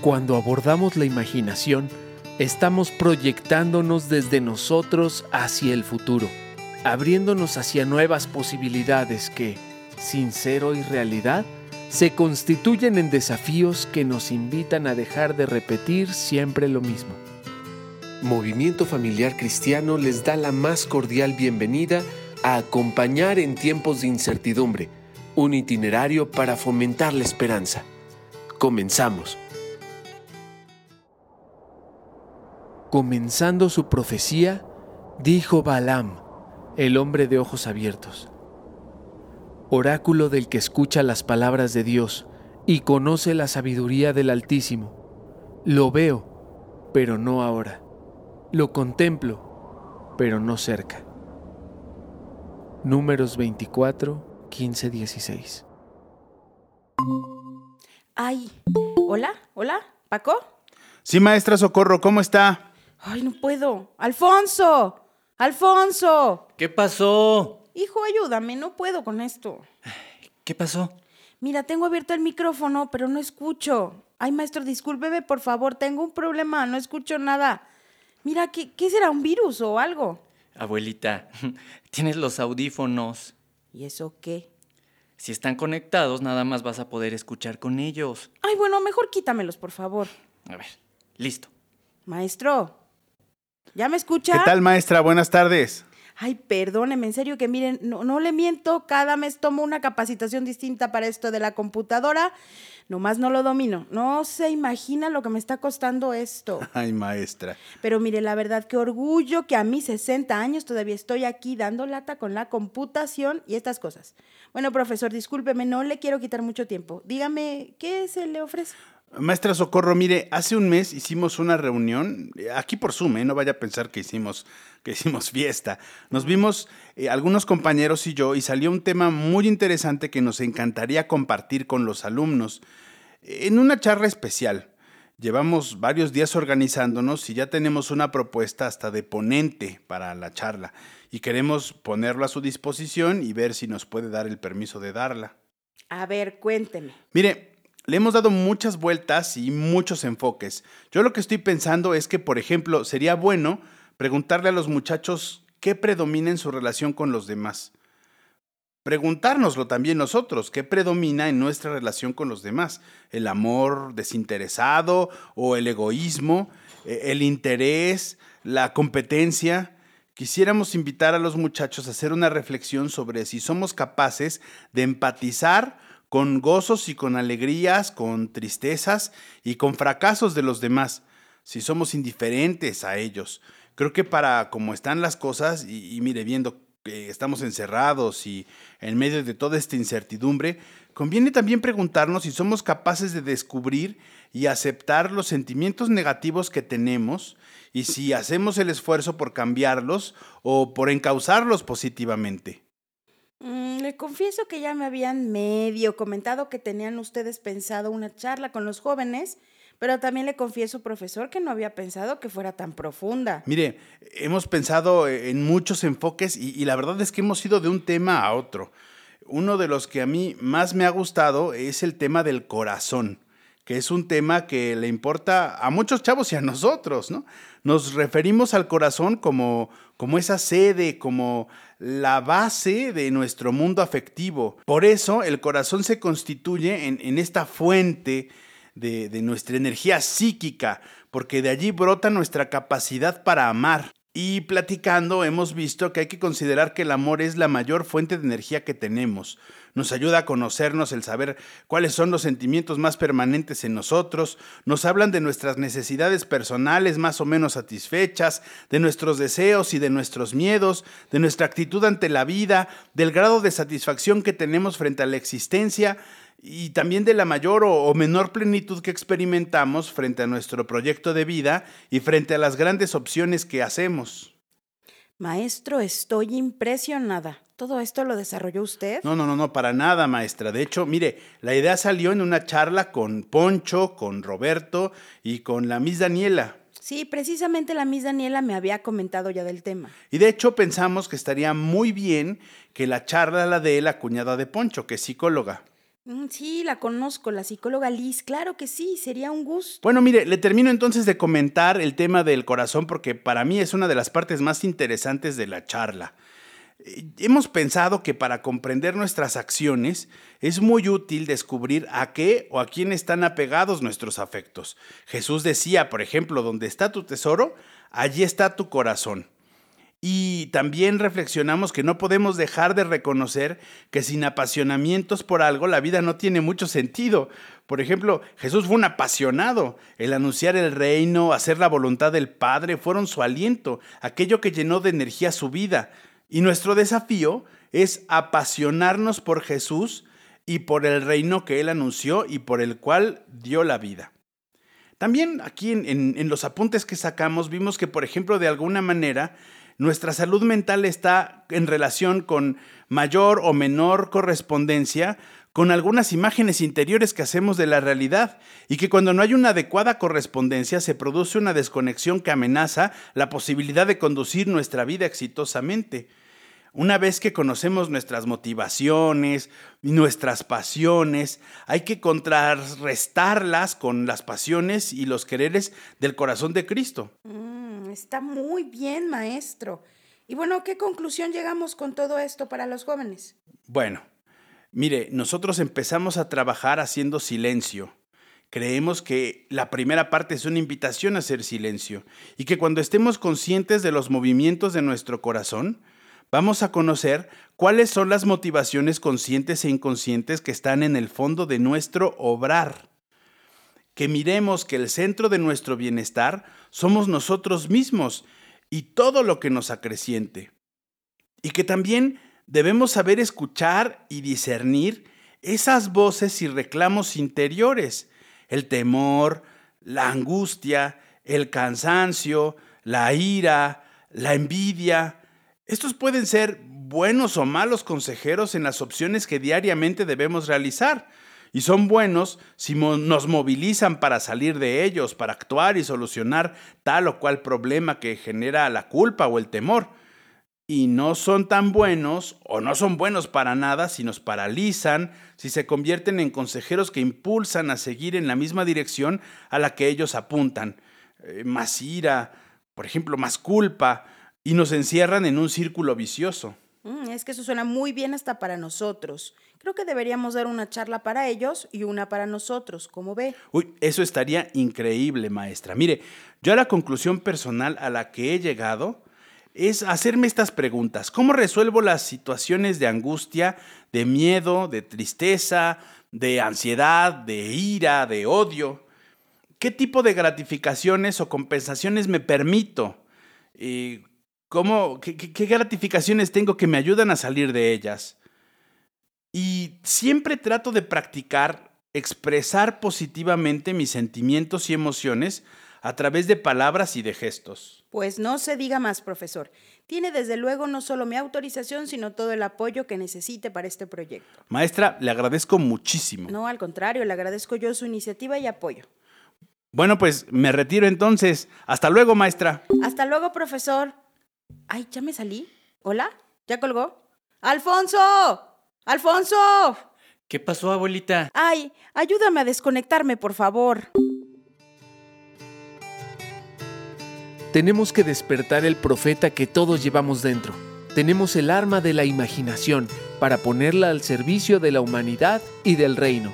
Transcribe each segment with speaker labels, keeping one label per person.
Speaker 1: Cuando abordamos la imaginación, estamos proyectándonos desde nosotros hacia el futuro, abriéndonos hacia nuevas posibilidades que, sin ser hoy realidad, se constituyen en desafíos que nos invitan a dejar de repetir siempre lo mismo. Movimiento Familiar Cristiano les da la más cordial bienvenida a acompañar en tiempos de incertidumbre, un itinerario para fomentar la esperanza. Comenzamos. Comenzando su profecía, dijo Balaam, el hombre de ojos abiertos, oráculo del que escucha las palabras de Dios y conoce la sabiduría del Altísimo. Lo veo, pero no ahora. Lo contemplo, pero no cerca. Números 24, 15, 16.
Speaker 2: Ay, hola, hola, Paco.
Speaker 3: Sí, maestra Socorro, ¿cómo está?
Speaker 2: Ay, no puedo. Alfonso, Alfonso.
Speaker 4: ¿Qué pasó?
Speaker 2: Hijo, ayúdame, no puedo con esto.
Speaker 4: ¿Qué pasó?
Speaker 2: Mira, tengo abierto el micrófono, pero no escucho. Ay, maestro, discúlpeme, por favor, tengo un problema, no escucho nada. Mira, ¿qué, qué será? ¿Un virus o algo?
Speaker 4: Abuelita, tienes los audífonos.
Speaker 2: ¿Y eso qué?
Speaker 4: Si están conectados, nada más vas a poder escuchar con ellos.
Speaker 2: Ay, bueno, mejor quítamelos, por favor.
Speaker 4: A ver, listo.
Speaker 2: Maestro, ¿Ya me escucha?
Speaker 3: ¿Qué tal, maestra? Buenas tardes.
Speaker 2: Ay, perdóneme, en serio que miren, no, no le miento, cada mes tomo una capacitación distinta para esto de la computadora, nomás no lo domino. No se imagina lo que me está costando esto.
Speaker 3: Ay, maestra.
Speaker 2: Pero mire, la verdad, qué orgullo que a mis 60 años todavía estoy aquí dando lata con la computación y estas cosas. Bueno, profesor, discúlpeme, no le quiero quitar mucho tiempo. Dígame, ¿qué se le ofrece?
Speaker 3: Maestra Socorro, mire, hace un mes hicimos una reunión, aquí por Zoom, ¿eh? no vaya a pensar que hicimos, que hicimos fiesta. Nos vimos eh, algunos compañeros y yo y salió un tema muy interesante que nos encantaría compartir con los alumnos en una charla especial. Llevamos varios días organizándonos y ya tenemos una propuesta hasta de ponente para la charla y queremos ponerlo a su disposición y ver si nos puede dar el permiso de darla.
Speaker 2: A ver, cuénteme.
Speaker 3: Mire, le hemos dado muchas vueltas y muchos enfoques. Yo lo que estoy pensando es que, por ejemplo, sería bueno preguntarle a los muchachos qué predomina en su relación con los demás. Preguntárnoslo también nosotros, qué predomina en nuestra relación con los demás. El amor desinteresado o el egoísmo, eh, el interés, la competencia. Quisiéramos invitar a los muchachos a hacer una reflexión sobre si somos capaces de empatizar con gozos y con alegrías, con tristezas y con fracasos de los demás, si somos indiferentes a ellos. Creo que para como están las cosas, y, mire, viendo que estamos encerrados y en medio de toda esta incertidumbre, conviene también preguntarnos si somos capaces de descubrir y aceptar los sentimientos negativos que tenemos y si hacemos el esfuerzo por cambiarlos o por encauzarlos positivamente.
Speaker 2: Mm, le confieso que ya me habían medio comentado que tenían ustedes pensado una charla con los jóvenes, pero también le confieso, profesor, que no había pensado que fuera tan profunda.
Speaker 3: Mire, hemos pensado en muchos enfoques y, y la verdad es que hemos ido de un tema a otro. Uno de los que a mí más me ha gustado es el tema del corazón que es un tema que le importa a muchos chavos y a nosotros, ¿no? Nos referimos al corazón como, como esa sede, como la base de nuestro mundo afectivo. Por eso el corazón se constituye en, esta fuente de, de nuestra energía psíquica, porque de allí brota nuestra capacidad para amar. Y platicando hemos visto que hay que considerar que el amor es la mayor fuente de energía que tenemos. Nos ayuda a conocernos, el saber cuáles son los sentimientos más permanentes en nosotros, nos hablan de nuestras necesidades personales más o menos satisfechas, de nuestros deseos y de nuestros miedos, de nuestra actitud ante la vida, del grado de satisfacción que tenemos frente a la existencia y también de la mayor o, menor plenitud que experimentamos frente a nuestro proyecto de vida y frente a las grandes opciones que hacemos.
Speaker 2: Maestro, estoy impresionada. ¿Todo esto lo desarrolló usted?
Speaker 3: No, no, no, no, para nada, maestra. De hecho, mire, la idea salió en una charla con Poncho, con Roberto y con la Miss Daniela.
Speaker 2: Sí, precisamente la Miss Daniela me había comentado ya del tema.
Speaker 3: Y de hecho pensamos que estaría muy bien que la charla la dé la cuñada de Poncho, que es psicóloga.
Speaker 2: Mm, Sí, la conozco, la psicóloga Liz. Claro que sí, sería un gusto.
Speaker 3: Bueno, mire, le termino entonces de comentar el tema del corazón porque para mí es una de las partes más interesantes de la charla. Eh, Hemos pensado que para comprender nuestras acciones es muy útil descubrir a qué o a quién están apegados nuestros afectos. Jesús decía, por ejemplo, donde está tu tesoro, allí está tu corazón. Y también reflexionamos que no podemos dejar de reconocer que sin apasionamientos por algo la vida no tiene mucho sentido. Por ejemplo, Jesús fue un apasionado. El anunciar el reino, hacer la voluntad del Padre fueron su aliento, aquello que llenó de energía su vida. Y nuestro desafío es apasionarnos por Jesús y por el reino que Él anunció y por el cual dio la vida. También aquí en, en- los apuntes que sacamos vimos que, por ejemplo, de alguna manera, nuestra salud mental está en relación con mayor o menor correspondencia con algunas imágenes interiores que hacemos de la realidad y que cuando no hay una adecuada correspondencia se produce una desconexión que amenaza la posibilidad de conducir nuestra vida exitosamente. Una vez que conocemos nuestras motivaciones y nuestras pasiones, hay que contrarrestarlas con las pasiones y los quereres del corazón de Cristo.
Speaker 2: Mm, está muy bien, maestro. Y bueno, ¿qué conclusión llegamos con todo esto para los jóvenes?
Speaker 3: Bueno, mire, nosotros empezamos a trabajar haciendo silencio. Creemos que la primera parte es una invitación a hacer silencio y que cuando estemos conscientes de los movimientos de nuestro corazón, vamos a conocer cuáles son las motivaciones conscientes e inconscientes que están en el fondo de nuestro obrar. Que miremos que el centro de nuestro bienestar somos nosotros mismos y todo lo que nos acreciente. Y que también debemos saber escuchar y discernir esas voces y reclamos interiores, el temor, la angustia, el cansancio, la ira, la envidia. Estos pueden ser buenos o malos consejeros en las opciones que diariamente debemos realizar. Y son buenos si nos movilizan para salir de ellos, para actuar y solucionar tal o cual problema que genera la culpa o el temor y no son tan buenos o no son buenos para nada si nos paralizan, si se convierten en consejeros que impulsan a seguir en la misma dirección a la que ellos apuntan. Eh, más ira, por ejemplo, más culpa, y nos encierran en un círculo vicioso.
Speaker 2: Mm, es que eso suena muy bien hasta para nosotros. Creo que deberíamos dar una charla para ellos y una para nosotros, como ve.
Speaker 3: Uy, eso estaría increíble, maestra. Mire, yo a la conclusión personal a la que he llegado es hacerme estas preguntas. ¿Cómo resuelvo las situaciones de angustia, de miedo, de tristeza, de ansiedad, de ira, de odio? ¿Qué tipo de gratificaciones o compensaciones me permito? Eh, ¿cómo, qué, qué- gratificaciones tengo que me ayudan a salir de ellas? Y siempre trato de practicar expresar positivamente mis sentimientos y emociones a través de palabras y de gestos.
Speaker 2: Pues no se diga más, profesor. Tiene desde luego no solo mi autorización, sino todo el apoyo que necesite para este proyecto.
Speaker 3: Maestra, le agradezco muchísimo.
Speaker 2: No, al contrario, le agradezco yo su iniciativa y apoyo.
Speaker 3: Bueno, pues me retiro entonces. Hasta luego, maestra.
Speaker 2: Hasta luego, profesor. Ay, ya me salí. ¿Hola? ¿Ya colgó? ¡Alfonso! ¡Alfonso!
Speaker 4: ¿Qué pasó, abuelita?
Speaker 2: Ay, ayúdame a desconectarme, por favor.
Speaker 1: Tenemos que despertar el profeta que todos llevamos dentro. Tenemos el arma de la imaginación para ponerla al servicio de la humanidad y del reino.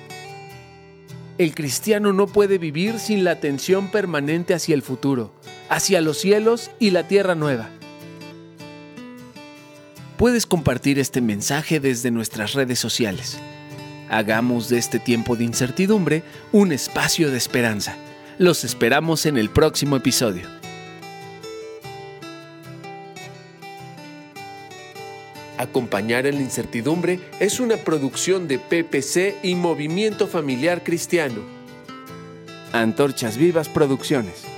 Speaker 1: El cristiano no puede vivir sin la atención permanente hacia el futuro, hacia los cielos y la tierra nueva. Puedes compartir este mensaje desde nuestras redes sociales. Hagamos de este tiempo de incertidumbre un espacio de esperanza. Los esperamos en el próximo episodio. Acompañar en la incertidumbre es una producción de PPC y Movimiento Familiar Cristiano. Antorchas Vivas Producciones.